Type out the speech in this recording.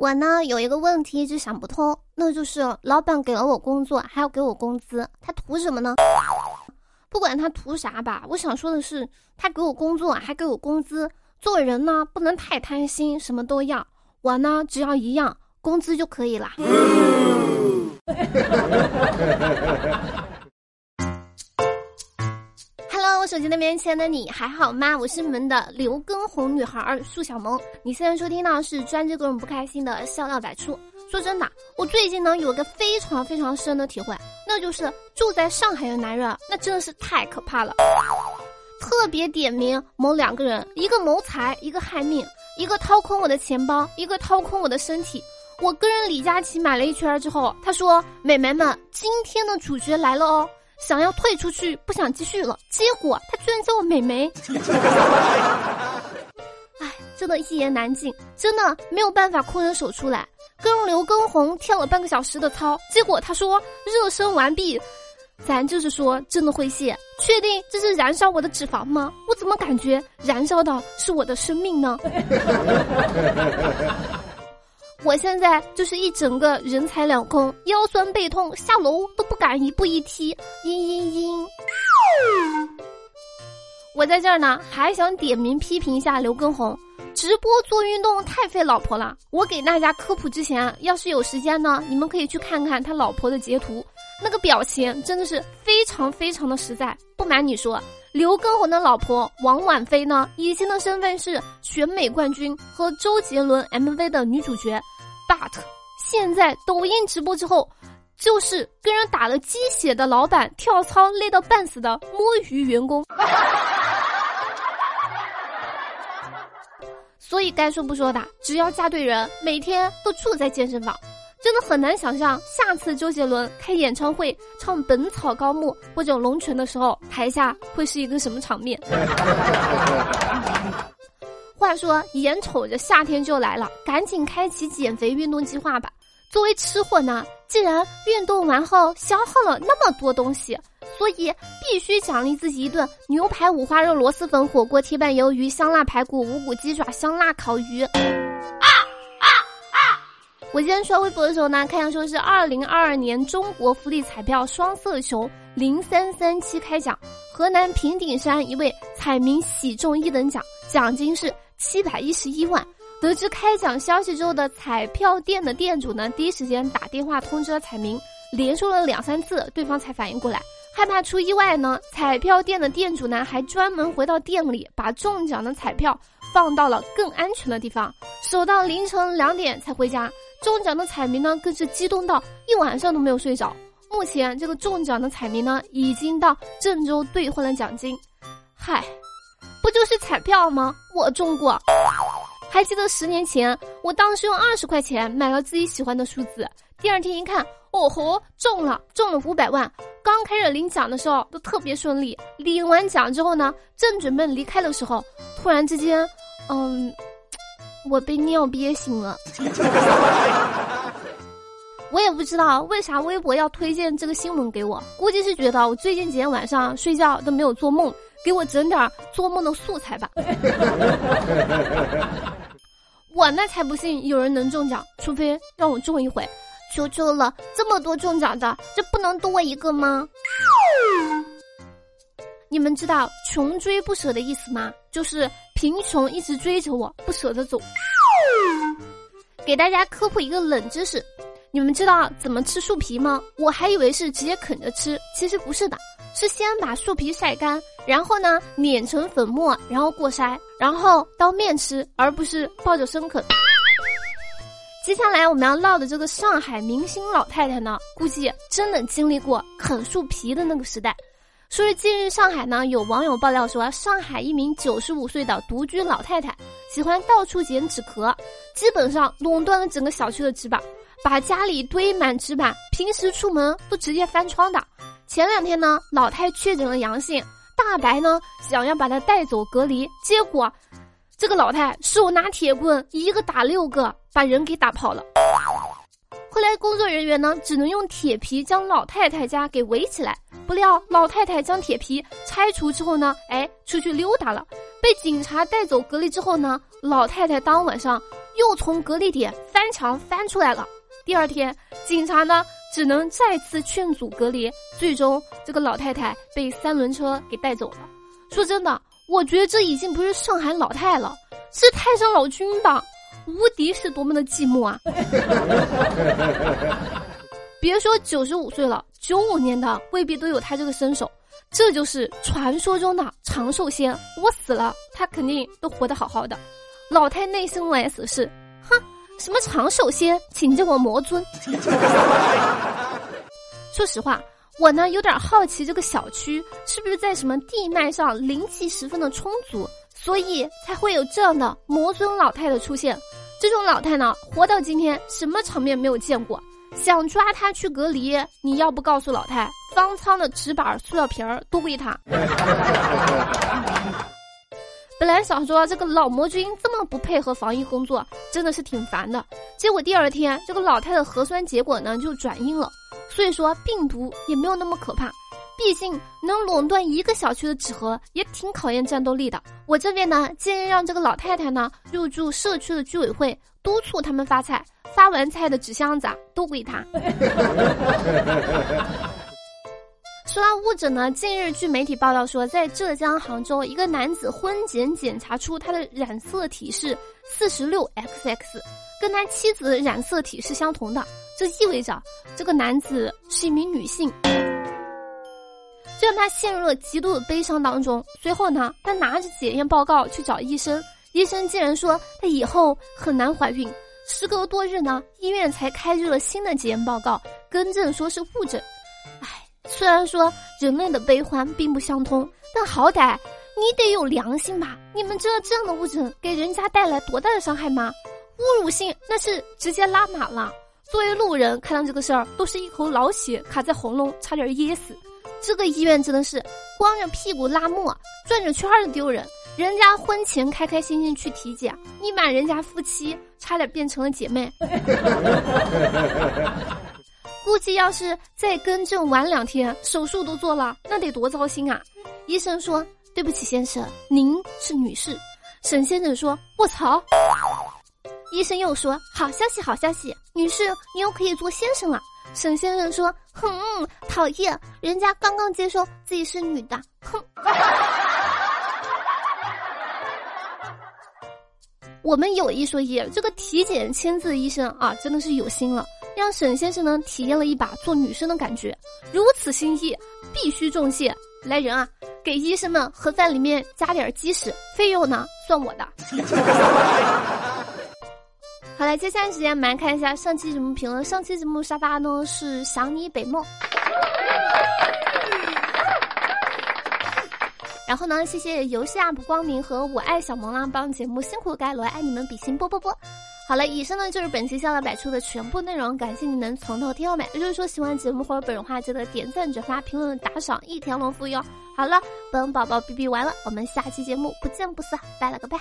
我呢有一个问题一直想不通，那就是老板给了我工作，还要给我工资，他图什么呢？不管他图啥吧，我想说的是，他给我工作还给我工资，做人呢不能太贪心，什么都要。我呢只要一样，工资就可以了。手机那边亲爱的你还好吗？我是你们的刘畊宏女孩树小萌。你现在收听到是专治各种不开心的笑料百出。说真的，我最近呢有个非常非常深的体会，那就是住在上海的男人，那真的是太可怕了。特别点名某两个人，一个谋财，一个害命，一个掏空我的钱包，一个掏空我的身体。我跟人李佳琦买了一圈之后，他说：“美眉们，今天的主角来了哦。”想要退出去，不想继续了，结果他居然叫我美眉。哎，真的，一言难尽，真的没有办法空着手出来。跟刘畊宏跳了半个小时的操，结果他说热身完毕，咱就是说真的会谢。确定这是燃烧我的脂肪吗？我怎么感觉燃烧的是我的生命呢？我现在就是一整个人财两空，腰酸背痛，下楼都不敢一步一踢。嘤嘤嘤！我在这儿呢，还想点名批评一下刘畊宏，直播做运动太费老婆了。我给大家科普之前，要是有时间呢，你们可以去看看他老婆的截图，那个表情真的是非常非常的实在。不瞒你说，刘畊宏的老婆王婉菲呢，以前的身份是选美冠军和周杰伦 MV 的女主角。but 现在抖音直播之后，就是跟人打了鸡血的老板，跳操累到半死的摸鱼员工。所以该说不说的，只要嫁对人，每天都住在健身房，真的很难想象下次周杰伦开演唱会唱《本草纲目》或者《龙泉》的时候，台下会是一个什么场面。话说，眼瞅着夏天就来了，赶紧开启减肥运动计划吧。作为吃货呢，既然运动完后消耗了那么多东西，所以必须奖励自己一顿牛排、五花肉、螺蛳粉、火锅、铁板鱿鱼、香辣排骨、无骨鸡爪、香辣烤鱼。我今天刷微博的时候呢，看见说是二零二二年中国福利彩票双色球零三三七开奖，河南平顶山一位彩民喜中一等奖，奖金是。七百一十一万。得知开奖消息之后的彩票店的店主呢，第一时间打电话通知了彩民，连说了两三次，对方才反应过来。害怕出意外呢，彩票店的店主呢，还专门回到店里，把中奖的彩票放到了更安全的地方，守到凌晨两点才回家。中奖的彩民呢，更是激动到一晚上都没有睡着。目前这个中奖的彩民呢，已经到郑州兑换了奖金。嗨。不就是彩票吗？我中过，还记得十年前，我当时用二十块钱买了自己喜欢的数字，第二天一看，哦吼，中了，中了五百万。刚开始领奖的时候都特别顺利，领完奖之后呢，正准备离开的时候，突然之间，嗯，我被尿憋醒了。我也不知道为啥微博要推荐这个新闻给我，估计是觉得我最近几天晚上睡觉都没有做梦。给我整点做梦的素材吧！我那才不信有人能中奖，除非让我中一回，求求了！这么多中奖的，这不能多一个吗？你们知道“穷追不舍”的意思吗？就是贫穷一直追着我，不舍得走。给大家科普一个冷知识：你们知道怎么吃树皮吗？我还以为是直接啃着吃，其实不是的。是先把树皮晒干，然后呢碾成粉末，然后过筛，然后当面吃，而不是抱着生啃。接下来我们要唠的这个上海明星老太太呢，估计真的经历过啃树皮的那个时代。说是近日上海呢有网友爆料说，上海一名九十五岁的独居老太太喜欢到处捡纸壳，基本上垄断了整个小区的纸板，把家里堆满纸板，平时出门都直接翻窗的。前两天呢，老太确诊了阳性，大白呢想要把她带走隔离，结果这个老太手拿铁棍，一个打六个，把人给打跑了。后来工作人员呢只能用铁皮将老太太家给围起来，不料老太太将铁皮拆除之后呢，哎，出去溜达了，被警察带走隔离之后呢，老太太当晚上又从隔离点翻墙翻出来了。第二天，警察呢只能再次劝阻隔离，最终这个老太太被三轮车给带走了。说真的，我觉得这已经不是上海老太了，是太上老君吧？无敌是多么的寂寞啊！别说九十五岁了，九五年的未必都有他这个身手。这就是传说中的长寿仙，我死了，他肯定都活得好好的。老太内心 OS 是：哼，什么长寿仙，请叫我魔尊。说实话，我呢有点好奇，这个小区是不是在什么地脉上灵气十分的充足，所以才会有这样的魔尊老太的出现。这种老太呢，活到今天，什么场面没有见过？想抓他去隔离，你要不告诉老太，方舱的纸板、塑料瓶儿都归他。本来想说这个老魔君这么不配合防疫工作，真的是挺烦的。结果第二天，这个老太的核酸结果呢就转阴了，所以说病毒也没有那么可怕。毕竟能垄断一个小区的纸盒，也挺考验战斗力的。我这边呢建议让这个老太太呢入驻社区的居委会，督促他们发菜。发完菜的纸箱子都归他。说到误诊呢，近日据媒体报道说，在浙江杭州，一个男子婚检检查出他的染色体是四十六 XX，跟他妻子的染色体是相同的，这意味着这个男子是一名女性，这让他陷入了极度的悲伤当中。随后呢，他拿着检验报告去找医生，医生竟然说他以后很难怀孕。时隔多日呢，医院才开具了新的检验报告，更正说是误诊。唉，虽然说人类的悲欢并不相通，但好歹你得有良心吧？你们知道这样的误诊给人家带来多大的伤害吗？侮辱性那是直接拉满了。作为路人看到这个事儿，都是一口老血卡在喉咙，差点噎死。这个医院真的是光着屁股拉磨，转着圈的丢人。人家婚前开开心心去体检，你把人家夫妻差点变成了姐妹。估计要是再更正晚两天，手术都做了，那得多糟心啊！医生说：“对不起，先生，您是女士。”沈先生说：“卧槽！”医生又说：“好消息，好消息，女士，你又可以做先生了。”沈先生说：“哼，讨厌，人家刚刚接受自己是女的，哼。”我们有一说一，这个体检签字医生啊，真的是有心了，让沈先生呢体验了一把做女生的感觉。如此心意，必须重谢。来人啊，给医生们盒饭里面加点鸡屎，费用呢 算我的。好了，接下来时间我们来看一下上期节目评论。上期节目沙发呢是想你北梦。然后呢，谢谢游戏 UP 光明和我爱小萌浪帮节目辛苦盖罗，爱你们比心啵啵啵。好了，以上呢就是本期笑乐百出的全部内容，感谢你能从头听到尾。如果说喜欢节目或者本人话，记得点赞、转发、评论、打赏，一条龙服务哟。好了，本宝宝哔哔完了，我们下期节目不见不散，拜了个拜。